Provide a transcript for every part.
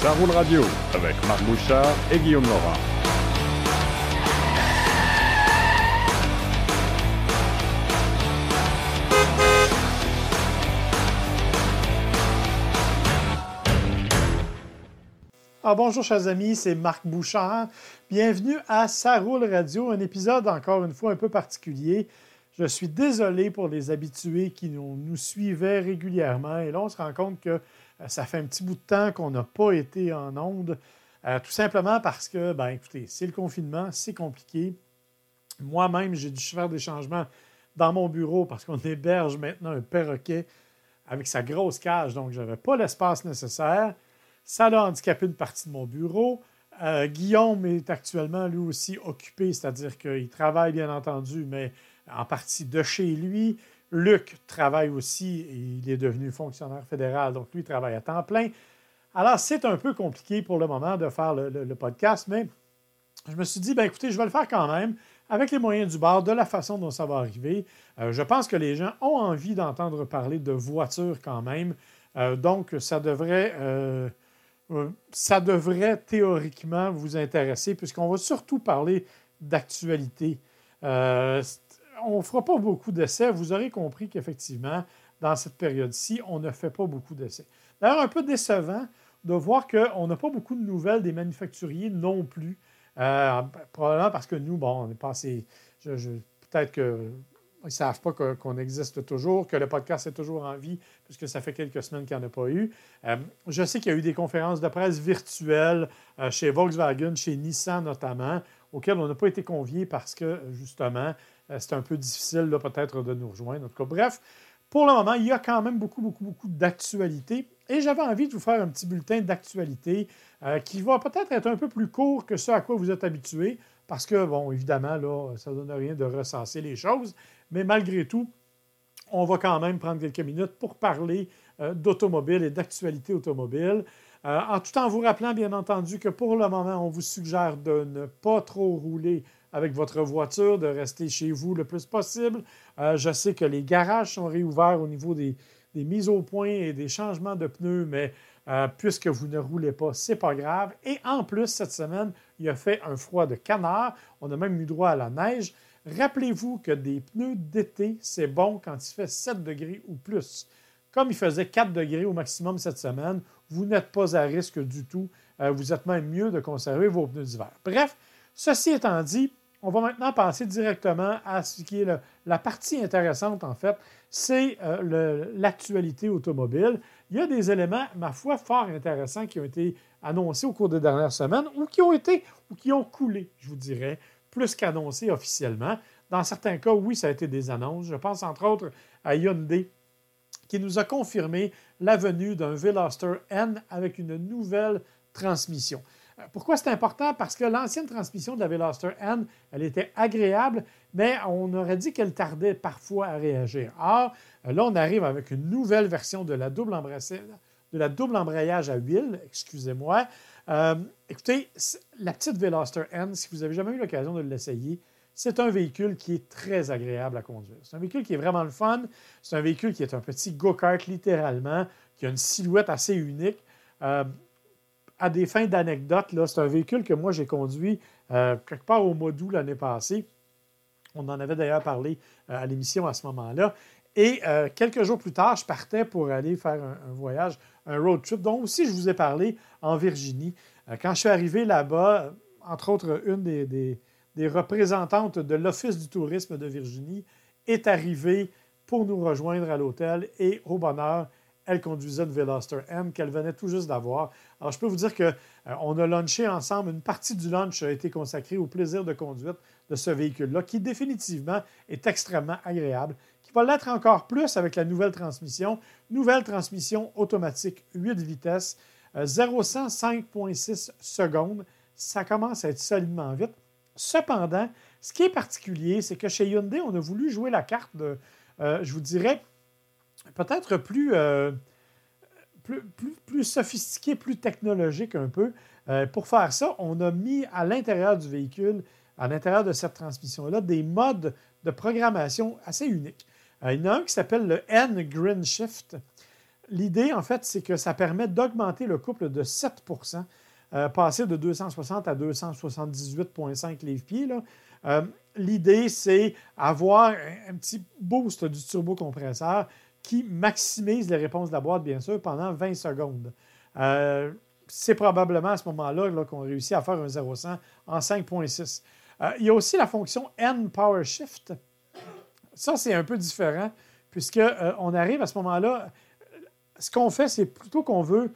Ça roule radio avec Marc Bouchard et Guillaume Laurent. Ah, bonjour chers amis, c'est Marc Bouchard. Bienvenue à Ça roule radio, un épisode encore une fois un peu particulier. Je suis désolé pour les habitués qui nous, nous suivaient régulièrement et là on se rend compte que euh, ça fait un petit bout de temps qu'on n'a pas été en onde, euh, tout simplement parce que, ben écoutez, c'est le confinement, c'est compliqué. Moi-même, j'ai dû faire des changements dans mon bureau parce qu'on héberge maintenant un perroquet avec sa grosse cage, donc je n'avais pas l'espace nécessaire. Ça a handicapé une partie de mon bureau. Euh, Guillaume est actuellement lui aussi occupé, c'est-à-dire qu'il travaille bien entendu, mais en partie de chez lui. Luc travaille aussi il est devenu fonctionnaire fédéral, donc lui travaille à temps plein. Alors, c'est un peu compliqué pour le moment de faire le, podcast, mais je me suis dit, ben écoutez, je vais le faire quand même avec les moyens du bord, de la façon dont ça va arriver. Euh, je pense que les gens ont envie d'entendre parler de voitures quand même. Euh, donc, ça devrait, ça devrait théoriquement vous intéresser, puisqu'on va surtout parler d'actualité on ne fera pas beaucoup d'essais. Vous aurez compris qu'effectivement, dans cette période-ci, on ne fait pas beaucoup d'essais. D'ailleurs, un peu décevant de voir qu'on n'a pas beaucoup de nouvelles des manufacturiers non plus. Euh, probablement parce que nous, bon, on est passé. Peut-être qu'ils ne savent pas qu'on existe toujours, que le podcast est toujours en vie, puisque ça fait quelques semaines qu'il n'y en a pas eu. Euh, je sais qu'il y a eu des conférences de presse virtuelles euh, chez Volkswagen, chez Nissan notamment, auxquelles on n'a pas été conviés parce que, justement, euh, c'est un peu difficile peut-être de nous rejoindre. En tout cas, bref, pour le moment, il y a quand même beaucoup, beaucoup, beaucoup d'actualité. Et j'avais envie de vous faire un petit bulletin d'actualité qui va peut-être être un peu plus court que ce à quoi vous êtes habitués, parce que, bon, évidemment, là, ça ne donne rien de recenser les choses, mais malgré tout, on va quand même prendre quelques minutes pour parler euh, d'automobile et d'actualité automobile. en tout en vous rappelant, bien entendu, que pour le moment, on vous suggère de ne pas trop rouler avec votre voiture, de rester chez vous le plus possible. Euh, je sais que les garages sont réouverts au niveau des, mises au point et des changements de pneus, mais euh, puisque vous ne roulez pas, c'est pas grave. Et en plus, cette semaine, il a fait un froid de canard. On a même eu droit à la neige. Rappelez-vous que des pneus d'été, c'est bon quand il fait 7 degrés ou plus. Comme il faisait 4 degrés au maximum cette semaine, vous n'êtes pas à risque du tout. Euh, vous êtes même mieux de conserver vos pneus d'hiver. Bref, ceci étant dit, on va maintenant passer directement à ce qui est la partie intéressante, en fait, c'est euh, l'actualité automobile. Il y a des éléments, ma foi, fort intéressants qui ont été annoncés au cours des dernières semaines ou qui ont été ou qui ont coulé, je vous dirais, plus qu'annoncés officiellement. Dans certains cas, oui, ça a été des annonces. Je pense entre autres à Hyundai qui nous a confirmé la venue d'un Veloster N avec une nouvelle transmission. Pourquoi c'est important? Parce que l'ancienne transmission de la Veloster N, elle était agréable, mais on aurait dit qu'elle tardait parfois à réagir. Or, là, on arrive avec une nouvelle version de la double, de la double embrayage à huile, excusez-moi. Euh, écoutez, la petite Veloster N, si vous n'avez jamais eu l'occasion de l'essayer, c'est un véhicule qui est très agréable à conduire. C'est un véhicule qui est vraiment le fun. C'est un véhicule qui est un petit go-kart littéralement, qui a une silhouette assez unique. Euh, à des fins d'anecdote, c'est un véhicule que moi j'ai conduit euh, quelque part au mois d'août l'année passée. On en avait d'ailleurs parlé euh, à l'émission à ce moment-là. Et euh, quelques jours plus tard, je partais pour aller faire un, voyage, un road trip, dont aussi je vous ai parlé en Virginie. quand je suis arrivé là-bas, entre autres, une des, représentantes de l'Office du tourisme de Virginie est arrivée pour nous rejoindre à l'hôtel et au bonheur, elle conduisait une Veloster M qu'elle venait tout juste d'avoir. Alors, je peux vous dire qu'on euh, a lunché ensemble. Une partie du lunch a été consacrée au plaisir de conduite de ce véhicule-là, qui définitivement est extrêmement agréable, qui va l'être encore plus avec la nouvelle transmission. Nouvelle transmission automatique 8 vitesses, 0 100 5,6 secondes. Ça commence à être solidement vite. Cependant, ce qui est particulier, c'est que chez Hyundai, on a voulu jouer la carte de, euh, je vous dirais, peut-être plus, euh, plus, technologique un peu. pour faire ça, on a mis à l'intérieur du véhicule, à l'intérieur de cette transmission-là, des modes de programmation assez uniques. il y en a un qui s'appelle le N-Grin Shift. L'idée, en fait, c'est que ça permet d'augmenter le couple de 7% passer de 260 à 278,5 livres-pieds. L'idée, c'est avoir un, petit boost du turbocompresseur qui maximise les réponses de la boîte, bien sûr, pendant 20 secondes. Euh, c'est probablement à ce moment-là qu'on réussit à faire un 0-100 en 5.6. Euh, il y a aussi la fonction N Power Shift. Ça, c'est un peu différent, puisqu'on euh, arrive à ce moment-là. Ce qu'on fait, c'est plutôt qu'on veut,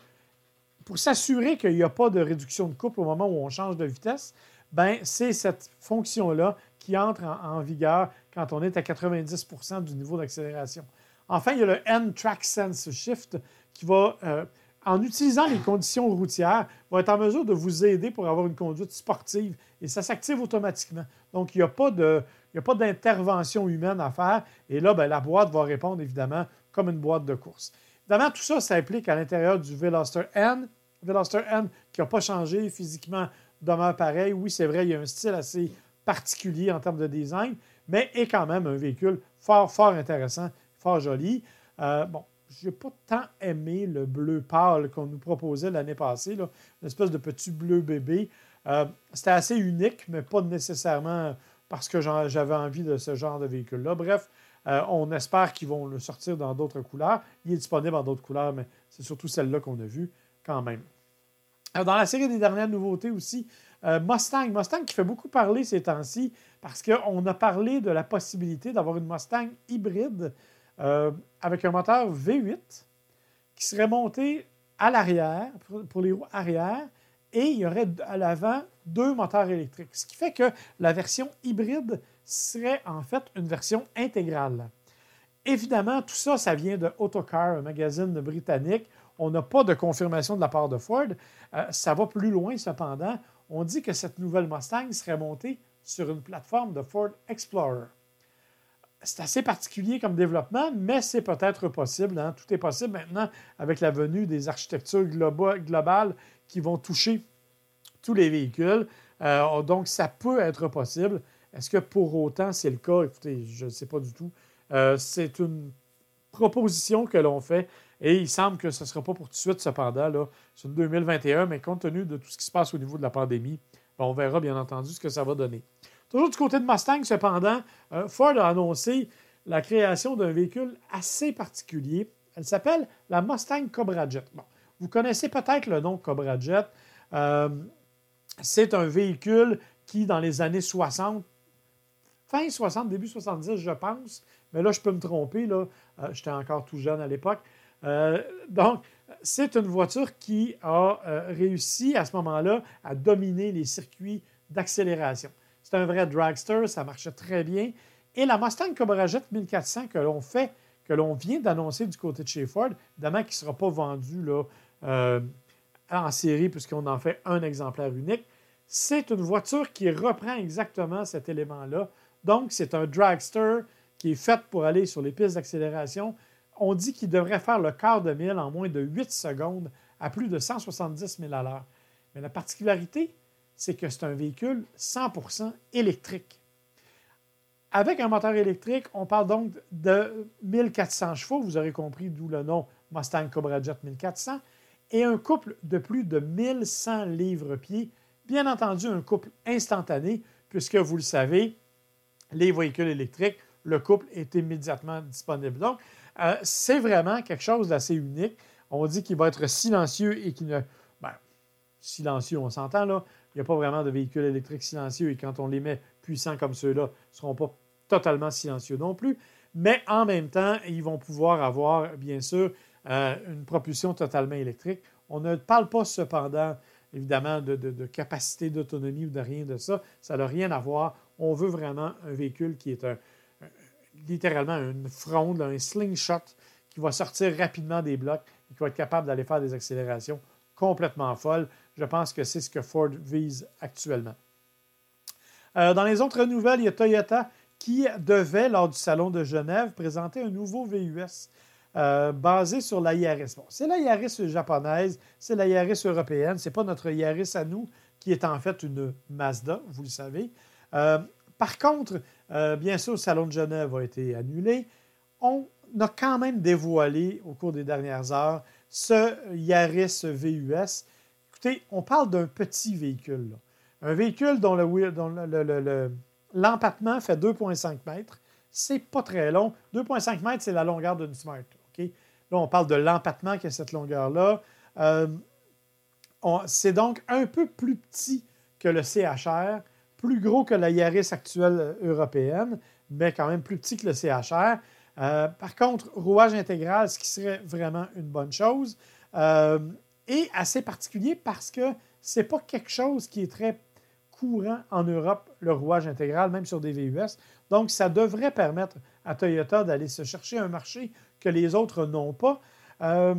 pour s'assurer qu'il n'y a pas de réduction de couple au moment où on change de vitesse, ben, c'est cette fonction-là qui entre en, vigueur quand on est à 90% du niveau d'accélération. Enfin, il y a le N-Track Sense Shift qui va, euh, en utilisant les conditions routières, va être en mesure de vous aider pour avoir une conduite sportive et ça s'active automatiquement. Donc, il n'y a pas d'intervention humaine à faire. Et là, ben, la boîte va répondre évidemment comme une boîte de course. Évidemment, tout ça s'applique à l'intérieur du Veloster N. Veloster N qui n'a pas changé physiquement demeure pareil. Oui, c'est vrai, il y a un style assez particulier en termes de design, mais est quand même un véhicule fort, fort intéressant, fort joli. Euh, bon, je n'ai pas tant aimé le bleu pâle qu'on nous proposait l'année passée, une espèce de petit bleu bébé. Euh, c'était assez unique, mais pas nécessairement parce que j'avais envie de ce genre de véhicule-là. Bref, euh, on espère qu'ils vont le sortir dans d'autres couleurs. Il est disponible en d'autres couleurs, mais c'est surtout celle-là qu'on a vue quand même. dans la série des dernières nouveautés aussi, euh, Mustang, Mustang qui fait beaucoup parler ces temps-ci parce qu'on a parlé de la possibilité d'avoir une Mustang hybride euh, avec un moteur V8 qui serait monté à l'arrière, pour, les roues arrière, et il y aurait à l'avant deux moteurs électriques. Ce qui fait que la version hybride serait en fait une version intégrale. Évidemment, tout ça, ça vient de Autocar, un magazine britannique. On n'a pas de confirmation de la part de Ford. Euh, ça va plus loin cependant on dit que cette nouvelle Mustang serait montée sur une plateforme de Ford Explorer. C'est assez particulier comme développement, mais c'est peut-être possible. Hein. Tout est possible maintenant avec la venue des architectures globales qui vont toucher tous les véhicules. Euh, donc, ça peut être possible. Est-ce que pour autant c'est le cas? Écoutez, je ne sais pas du tout. Euh, c'est une proposition que l'on fait et il semble que ce ne sera pas pour tout de suite, cependant. C'est 2021, mais compte tenu de tout ce qui se passe au niveau de la pandémie, ben, on verra bien entendu ce que ça va donner. Toujours du côté de Mustang, cependant, euh, Ford a annoncé la création d'un véhicule assez particulier. Elle s'appelle la Mustang Cobra Jet. Vous connaissez peut-être le nom Cobra Jet. Euh, c'est un véhicule qui, dans les années 60, fin 60, début 70, je pense, mais là, je peux me tromper, là, euh, j'étais encore tout jeune à l'époque, donc, c'est une voiture qui a réussi à ce moment-là à dominer les circuits d'accélération. C'est un vrai dragster, ça marchait très bien. Et la Mustang Cobra Jet 1400 que l'on fait, que l'on vient d'annoncer du côté de chez Ford, évidemment qui ne sera pas vendu euh, en série puisqu'on en fait un exemplaire unique, c'est une voiture qui reprend exactement cet élément-là. Donc, c'est un dragster qui est fait pour aller sur les pistes d'accélération on dit qu'il devrait faire le quart de mille en moins de 8 secondes à plus de 170 000 à l'heure. Mais la particularité, c'est que c'est un véhicule 100% électrique. Avec un moteur électrique, on parle donc de 1400 chevaux, vous aurez compris d'où le nom Mustang Cobra Jet 1400, et un couple de plus de 1100 livres-pieds. Bien entendu, un couple instantané, puisque vous le savez, les véhicules électriques, le couple est immédiatement disponible. Donc, euh, c'est vraiment quelque chose d'assez unique. On dit qu'il va être silencieux et qu'il ne. Silencieux, on s'entend là. Il n'y a pas vraiment de véhicules électriques silencieux et quand on les met puissants comme ceux-là, ils ne seront pas totalement silencieux non plus. Mais en même temps, ils vont pouvoir avoir, bien sûr, euh, une propulsion totalement électrique. On ne parle pas cependant, évidemment, de, capacité d'autonomie ou de rien de ça. Ça n'a rien à voir. On veut vraiment un véhicule qui est littéralement une fronde, un slingshot qui va sortir rapidement des blocs et qui va être capable d'aller faire des accélérations complètement folles. Je pense que c'est ce que Ford vise actuellement. Euh, dans les autres nouvelles, il y a Toyota qui devait, lors du Salon de Genève, présenter un nouveau VUS. euh, basée sur la Yaris. C'est la Yaris japonaise, c'est la Yaris européenne, ce n'est pas notre Yaris à nous, qui est en fait une Mazda, vous le savez. Euh, par contre, bien sûr, le Salon de Genève a été annulé. On a quand même dévoilé au cours des dernières heures ce Yaris VUS. Écoutez, on parle d'un petit véhicule. Un véhicule dont l'empattement fait 2,5 mètres. C'est pas très long. 2,5 mètres, c'est la longueur d'une Smart. Là, on parle de l'empattement qui a cette longueur-là. Euh, c'est donc un peu plus petit que le CHR, plus gros que la Yaris actuelle européenne, mais quand même plus petit que le CHR. Euh, par contre, rouage intégral, ce qui serait vraiment une bonne chose, euh, et assez particulier parce que ce n'est pas quelque chose qui est très courant en Europe, le rouage intégral, même sur des VUS. Donc, ça devrait permettre à Toyota d'aller se chercher un marché que les autres n'ont pas. Euh,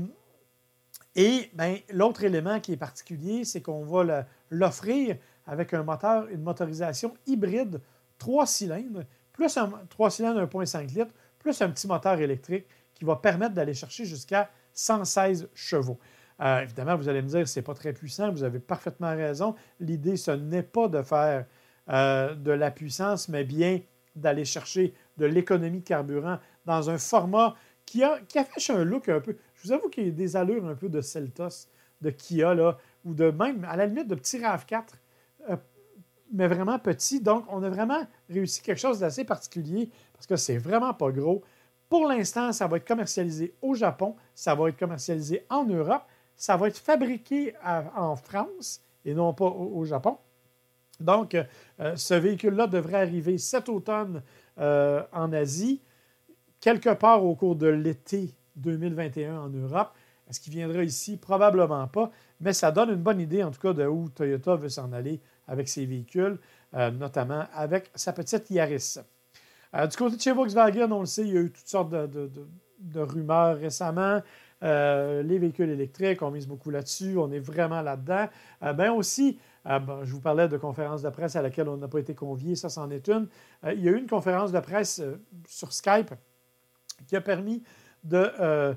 et ben, l'autre élément qui est particulier, c'est qu'on va l'offrir avec un moteur, une motorisation hybride, trois cylindres, plus un 3 cylindres 1,5 litres, plus un petit moteur électrique qui va permettre d'aller chercher jusqu'à 116 chevaux. Euh, évidemment, vous allez me dire, ce n'est pas très puissant, vous avez parfaitement raison. L'idée, ce n'est pas de faire euh, de la puissance, mais bien d'aller chercher de l'économie de carburant dans un format qui affiche un look un peu. Je vous avoue qu'il y a des allures un peu de Celtos, de Kia, là, ou de même, à la limite, de petit RAV4, euh, mais vraiment petit. Donc, on a vraiment réussi quelque chose d'assez particulier parce que c'est vraiment pas gros. Pour l'instant, ça va être commercialisé au Japon, ça va être commercialisé en Europe, ça va être fabriqué en France et non pas au, Japon. Donc, euh, ce véhicule-là devrait arriver cet automne euh, en Asie, quelque part au cours de l'été 2021 en Europe. Est-ce qu'il viendra ici? Probablement pas, mais ça donne une bonne idée en tout cas de où Toyota veut s'en aller avec ses véhicules, euh, notamment avec sa petite Yaris. Du côté de chez Volkswagen, on le sait, il y a eu toutes sortes de, rumeurs récemment. Euh, les véhicules électriques, on mise beaucoup là-dessus, on est vraiment là-dedans. bien aussi, je vous parlais de conférences de presse à laquelle on n'a pas été convié, ça c'en est une. il y a eu une conférence de presse sur Skype qui a permis de,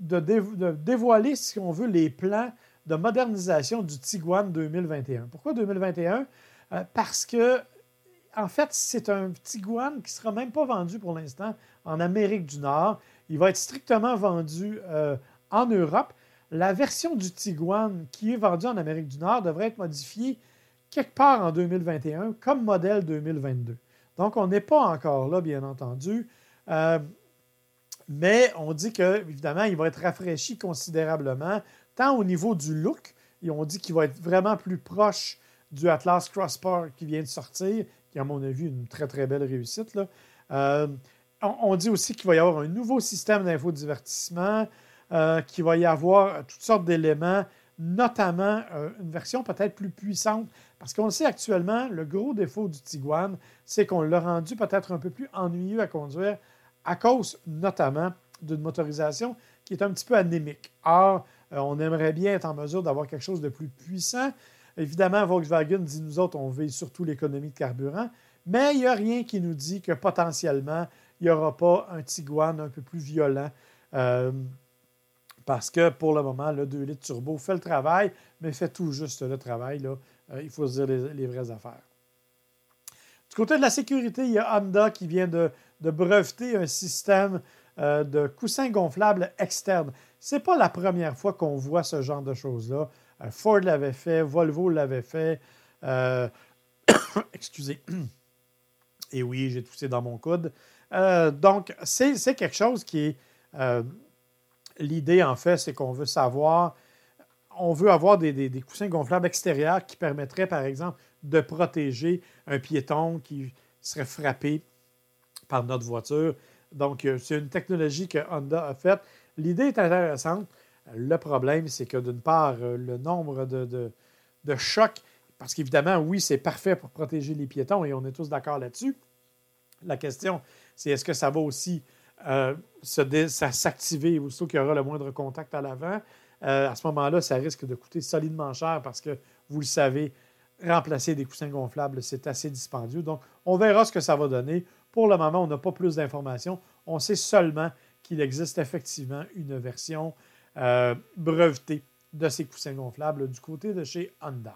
de, dévoiler, si on veut, les plans de modernisation du Tiguan 2021. Pourquoi 2021? Euh, parce que, en fait, c'est un Tiguan qui ne sera même pas vendu pour l'instant en Amérique du Nord. Il va être strictement vendu euh, en Europe. La version du Tiguan qui est vendue en Amérique du Nord devrait être modifiée quelque part en 2021 comme modèle 2022. Donc, on n'est pas encore là, bien entendu. Euh, mais on dit que, évidemment, il va être rafraîchi considérablement tant au niveau du look, et on dit qu'il va être vraiment plus proche du Atlas Crossbar qui vient de sortir, qui, à mon avis, une très, très belle réussite. Euh, on, dit aussi qu'il va y avoir un nouveau système d'infodivertissement, euh, qu'il va y avoir toutes sortes d'éléments, notamment euh, une version peut-être plus puissante. Parce qu'on le sait actuellement, le gros défaut du Tiguan, c'est qu'on l'a rendu peut-être un peu plus ennuyeux à conduire à cause notamment d'une motorisation qui est un petit peu anémique. Or, euh, on aimerait bien être en mesure d'avoir quelque chose de plus puissant. Évidemment, Volkswagen dit nous autres, on veut surtout l'économie de carburant, mais il n'y a rien qui nous dit que potentiellement, il n'y aura pas un Tiguan un peu plus violent. Euh, parce que pour le moment, le 2 litres turbo fait le travail, mais fait tout juste le travail. Là. Euh, il faut se dire les, vraies affaires. Du côté de la sécurité, il y a Honda qui vient de, breveter un système de coussins gonflables externes. Ce n'est pas la première fois qu'on voit ce genre de choses-là. Euh, Ford l'avait fait, Volvo l'avait fait. Euh, excusez. Et oui, j'ai toussé dans mon coude. Euh, donc, c'est quelque chose qui est. L'idée, en fait, c'est qu'on veut savoir. On veut avoir des, coussins gonflables extérieurs qui permettraient, par exemple, de protéger un piéton qui serait frappé par notre voiture. Donc, c'est une technologie que Honda a faite. L'idée est intéressante. Le problème, c'est que d'une part, euh, le nombre de, chocs, parce qu'évidemment, oui, c'est parfait pour protéger les piétons et on est tous d'accord là-dessus. La question, c'est est-ce que ça va aussi euh, s'activer aussitôt qu'il y aura le moindre contact à l'avant? Euh, à ce moment-là, ça risque de coûter solidement cher parce que, vous le savez, remplacer des coussins gonflables, c'est assez dispendieux. Donc, on verra ce que ça va donner. Pour le moment, on n'a pas plus d'informations. On sait seulement qu'il existe effectivement une version euh, brevetée de ces coussins gonflables du côté de chez Honda.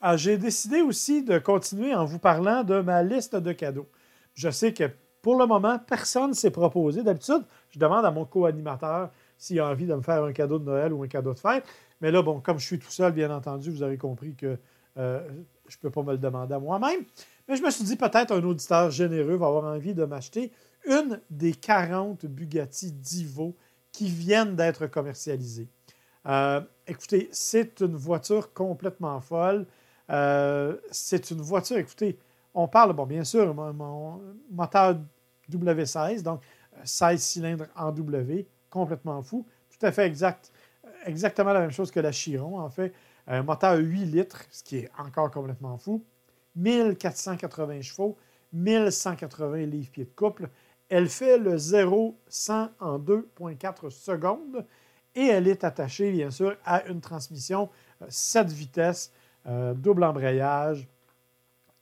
Ah, j'ai décidé aussi de continuer en vous parlant de ma liste de cadeaux. Je sais que pour le moment, personne ne s'est proposé. D'habitude, je demande à mon co-animateur s'il a envie de me faire un cadeau de Noël ou un cadeau de fête. Mais là, bon, comme je suis tout seul, bien entendu, vous avez compris que euh, je ne peux pas me le demander à moi-même. Mais je me suis dit, peut-être un auditeur généreux va avoir envie de m'acheter une des 40 Bugatti Divo qui viennent d'être commercialisées. Euh, écoutez, c'est une voiture complètement folle. Euh, c'est une voiture, écoutez, on parle, bon, bien sûr, mon, moteur W16, donc 16 cylindres en W, complètement fou, tout à fait exact, exactement la même chose que la Chiron, en fait. Un moteur 8 litres, ce qui est encore complètement fou. 1480 chevaux, 1180 livres-pieds de couple. Elle fait le 0-100 en 2,4 secondes et elle est attachée, bien sûr, à une transmission 7 euh, vitesses, euh, double embrayage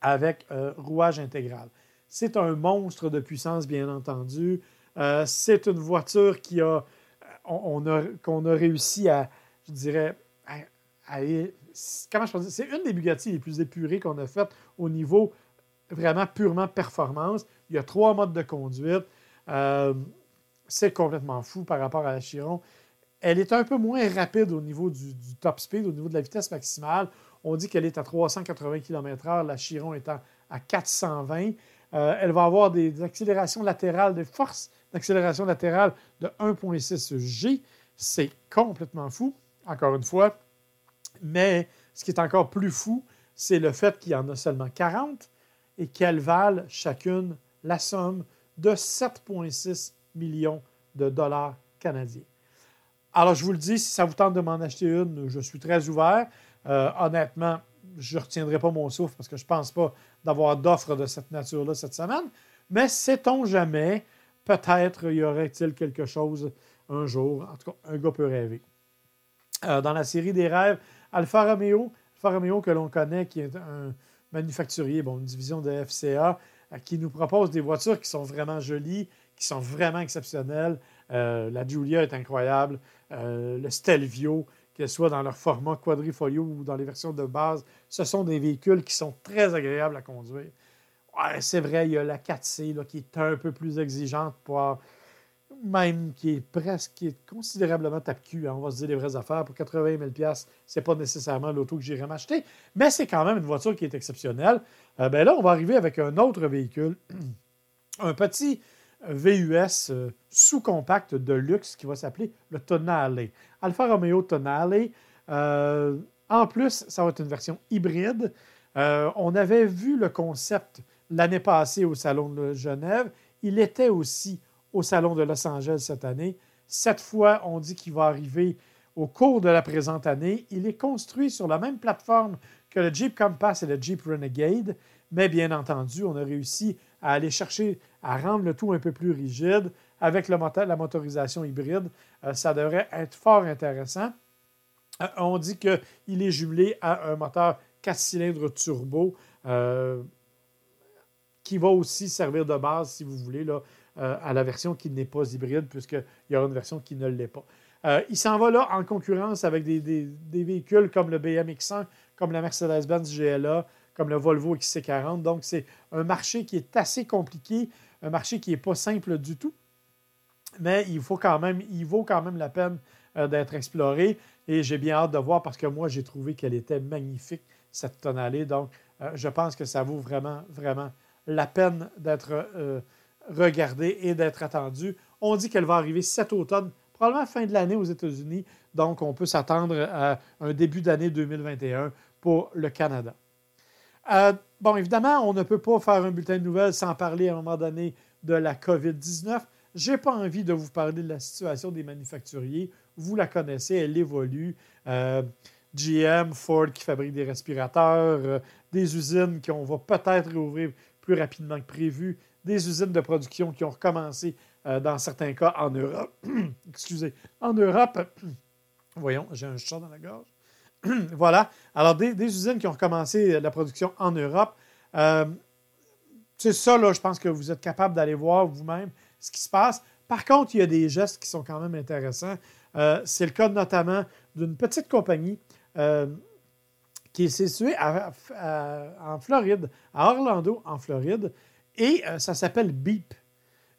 avec euh, rouage intégral. C'est un monstre de puissance, bien entendu. c'est une voiture qui a, qu'on a, réussi à, je dirais, comment je dire, c'est une des Bugatti les plus épurées qu'on a faites au niveau vraiment purement performance. Il y a trois modes de conduite. Euh, c'est complètement fou par rapport à la Chiron. Elle est un peu moins rapide au niveau du, top speed, au niveau de la vitesse maximale. On dit qu'elle est à 380 km/h, la Chiron étant à 420. Euh, elle va avoir des, accélérations latérales, des forces d'accélération latérale de 1,6 G. C'est complètement fou. Encore une fois, mais ce qui est encore plus fou, c'est le fait qu'il y en a seulement 40 et qu'elles valent chacune la somme de 7,6 millions de dollars canadiens. Alors, je vous le dis, si ça vous tente de m'en acheter une, je suis très ouvert. Euh, honnêtement, je ne retiendrai pas mon souffle parce que je ne pense pas d'avoir d'offres de cette nature-là cette semaine. Mais sait-on jamais, peut-être y aurait-il quelque chose un jour. En tout cas, un gars peut rêver. Euh, dans la série des rêves, Alfa Romeo, Alfa Romeo que l'on connaît, qui est un manufacturier, une division de FCA, euh, qui nous propose des voitures qui sont vraiment jolies, qui sont vraiment exceptionnelles. La Giulia est incroyable. le Stelvio, qu'elle soit dans leur format quadrifolio ou dans les versions de base, ce sont des véhicules qui sont très agréables à conduire. c'est vrai, il y a la 4C qui est un peu plus exigeante pour même qui est presque, qui considérablement tape-cul, hein, on va se dire les vraies affaires, pour 80 000 ce n'est pas nécessairement l'auto que j'irais m'acheter, mais c'est quand même une voiture qui est exceptionnelle. Euh, ben là, on va arriver avec un autre véhicule, un petit VUS euh, sous-compact de luxe qui va s'appeler le Tonale. Alfa Romeo Tonale. Euh, en plus, ça va être une version hybride. on avait vu le concept l'année passée au Salon de Genève. Il était aussi au Salon de Los Angeles cette année. Cette fois, on dit qu'il va arriver au cours de la présente année. Il est construit sur la même plateforme que le Jeep Compass et le Jeep Renegade, mais bien entendu, on a réussi à aller chercher à rendre le tout un peu plus rigide avec le moteur, la motorisation hybride. Euh, ça devrait être fort intéressant. Euh, on dit qu'il est jumelé à un moteur 4 cylindres turbo euh, qui va aussi servir de base, si vous voulez, là, à la version qui n'est pas hybride, puisqu'il y aura une version qui ne l'est pas. Il s'en va là en concurrence avec des, véhicules comme le BMX1, comme la Mercedes-Benz GLA, comme le Volvo XC40. Donc, c'est un marché qui est assez compliqué, un marché qui n'est pas simple du tout, mais il, faut quand même, il vaut quand même la peine euh, d'être exploré. Et j'ai bien hâte de voir parce que moi, j'ai trouvé qu'elle était magnifique, cette tonalité. Donc, je pense que ça vaut vraiment, vraiment la peine d'être regarder et d'être attendu. On dit qu'elle va arriver cet automne, probablement fin de l'année aux États-Unis. Donc, on peut s'attendre à un début d'année 2021 pour le Canada. Euh, bon, évidemment, on ne peut pas faire un bulletin de nouvelles sans parler à un moment donné de la COVID-19. Je n'ai pas envie de vous parler de la situation des manufacturiers. Vous la connaissez, elle évolue. Euh, GM, Ford qui fabrique des respirateurs, euh, des usines qu'on va peut-être réouvrir plus rapidement que prévu, des usines de production qui ont recommencé dans certains cas en Europe. Excusez, en Europe. Voyons, j'ai un chat dans la gorge. voilà. Alors, des, usines qui ont recommencé euh, la production en Europe. Euh, c'est ça, là, je pense que vous êtes capable d'aller voir vous-même ce qui se passe. Par contre, il y a des gestes qui sont quand même intéressants. Euh, c'est le cas notamment d'une petite compagnie euh, qui est située en Floride, à Orlando, en Floride, et euh, ça s'appelle Beep.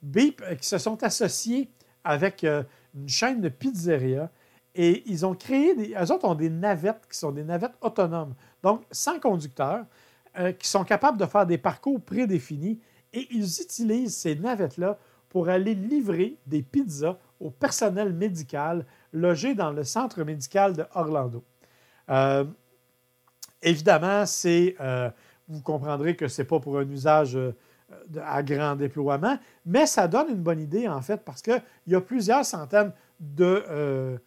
Beep, qui se sont associés avec une chaîne de pizzeria et ils ont créé des. Eux autres ont des navettes qui sont des navettes autonomes, donc sans conducteur, qui sont capables de faire des parcours prédéfinis et ils utilisent ces navettes-là pour aller livrer des pizzas au personnel médical logé dans le centre médical de Orlando. Euh, évidemment, c'est, euh, vous comprendrez que ce n'est pas pour un usage euh, à grand déploiement, mais ça donne une bonne idée, en fait, parce qu'il y a plusieurs centaines de,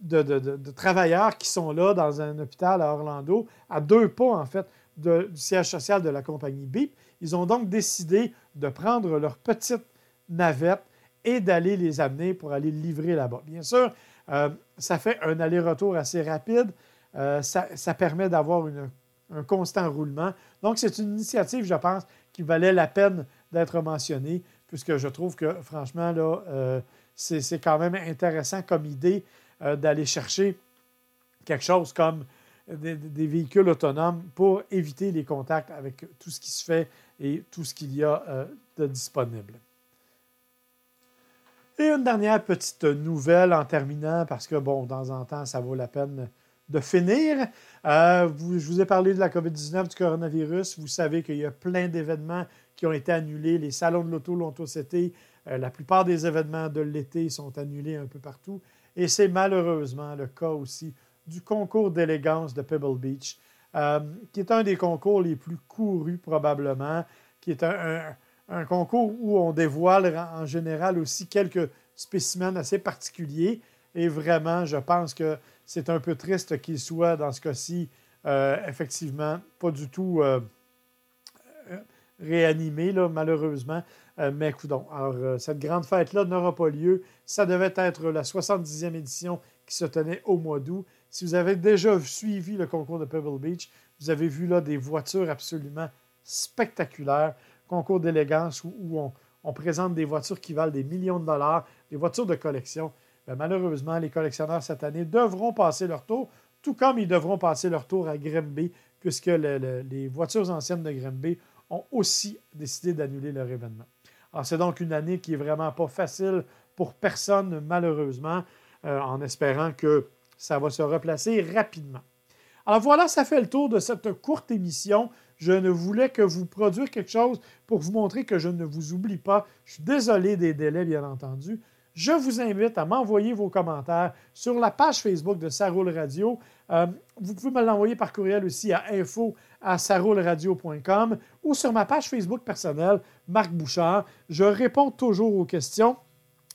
de, travailleurs qui sont là dans un hôpital à Orlando, à deux pas, en fait, du siège social de la compagnie BIP. Ils ont donc décidé de prendre leur petite navette et d'aller les amener pour aller livrer là-bas. Bien sûr, euh, ça fait un aller-retour assez rapide. Euh, ça, permet d'avoir un constant roulement. Donc, c'est une initiative, je pense, qui valait la peine d'être mentionnée, puisque je trouve que, franchement, euh, c'est quand même intéressant comme idée d'aller chercher quelque chose comme des, véhicules autonomes pour éviter les contacts avec tout ce qui se fait et tout ce qu'il y a de disponible. Et une dernière petite nouvelle en terminant, parce que, bon, de temps en temps, ça vaut la peine de finir. Euh, je vous ai parlé de la COVID-19, du coronavirus. Vous savez qu'il y a plein d'événements qui ont été annulés. Les salons de l'auto l'ont tous été. Euh, la plupart des événements de l'été sont annulés un peu partout. Et c'est malheureusement le cas aussi du concours d'élégance de Pebble Beach, euh, qui est un des concours les plus courus probablement, qui est un concours où on dévoile en général aussi quelques spécimens assez particuliers. Et vraiment, je pense que c'est un peu triste qu'il soit, dans ce cas-ci, euh, effectivement, pas du tout euh, réanimé, là, malheureusement. mais écoute, alors, cette grande fête-là n'aura pas lieu. Ça devait être la 70e édition qui se tenait au mois d'août. Si vous avez déjà suivi le concours de Pebble Beach, vous avez vu là des voitures absolument spectaculaires concours d'élégance où, on, présente des voitures qui valent des millions de dollars, des voitures de collection. Ben, malheureusement, les collectionneurs cette année devront passer leur tour, tout comme ils devront passer leur tour à Grimby, puisque les voitures anciennes de Grimby ont aussi décidé d'annuler leur événement. Alors, c'est donc une année qui est vraiment pas facile pour personne, malheureusement, euh, en espérant que ça va se replacer rapidement. Alors voilà, ça fait le tour de cette courte émission. Je ne voulais que vous produire quelque chose pour vous montrer que je ne vous oublie pas. Je suis désolé des délais, bien entendu. Je vous invite à m'envoyer vos commentaires sur la page Facebook de Saroule Radio. Euh, vous pouvez me l'envoyer par courriel aussi à info à ou sur ma page Facebook personnelle, Marc Bouchard. Je réponds toujours aux questions.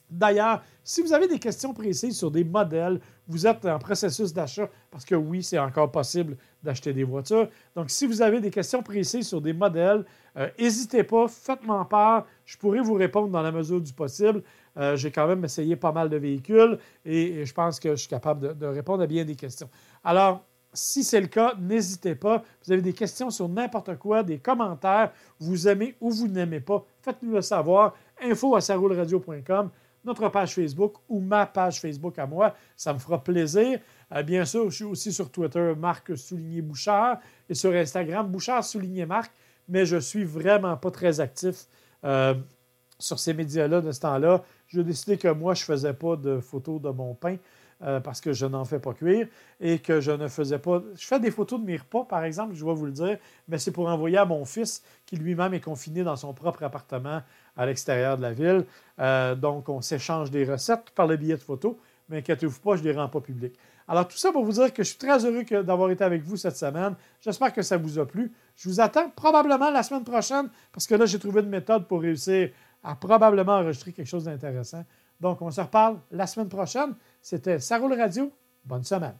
D'ailleurs, si vous avez des questions précises sur des modèles, vous êtes en processus d'achat, parce que oui, c'est encore possible d'acheter des voitures. Donc, si vous avez des questions précises sur des modèles, euh, n'hésitez pas, faites-moi part. Je pourrai vous répondre dans la mesure du possible. Euh, j'ai quand même essayé pas mal de véhicules et, je pense que je suis capable de, répondre à bien des questions. Alors, si c'est le cas, n'hésitez pas. Vous avez des questions sur n'importe quoi, des commentaires, vous aimez ou vous n'aimez pas, faites-nous le savoir. Info à saroulradio.com notre page Facebook ou ma page Facebook à moi. Ça me fera plaisir. Euh, bien sûr, je suis aussi sur Twitter, Marc Souligné Bouchard, et sur Instagram, Bouchard Souligné Marc, mais je suis vraiment pas très actif euh, sur ces médias-là de ce temps-là. J'ai décidé que moi, je ne faisais pas de photos de mon pain. Euh, parce que je n'en fais pas cuire et que je ne faisais pas. Je fais des photos de mes repas, par exemple, je dois vous le dire, mais c'est pour envoyer à mon fils qui lui-même est confiné dans son propre appartement à l'extérieur de la ville. Euh, donc, on s'échange des recettes par le billet de photo, mais inquiétez-vous pas, je ne les rends pas publics. Alors, tout ça pour vous dire que je suis très heureux d'avoir été avec vous cette semaine. J'espère que ça vous a plu. Je vous attends probablement la semaine prochaine, parce que là, j'ai trouvé une méthode pour réussir à probablement enregistrer quelque chose d'intéressant. Donc, on se reparle la semaine prochaine. C'était Ça Radio. Bonne semaine.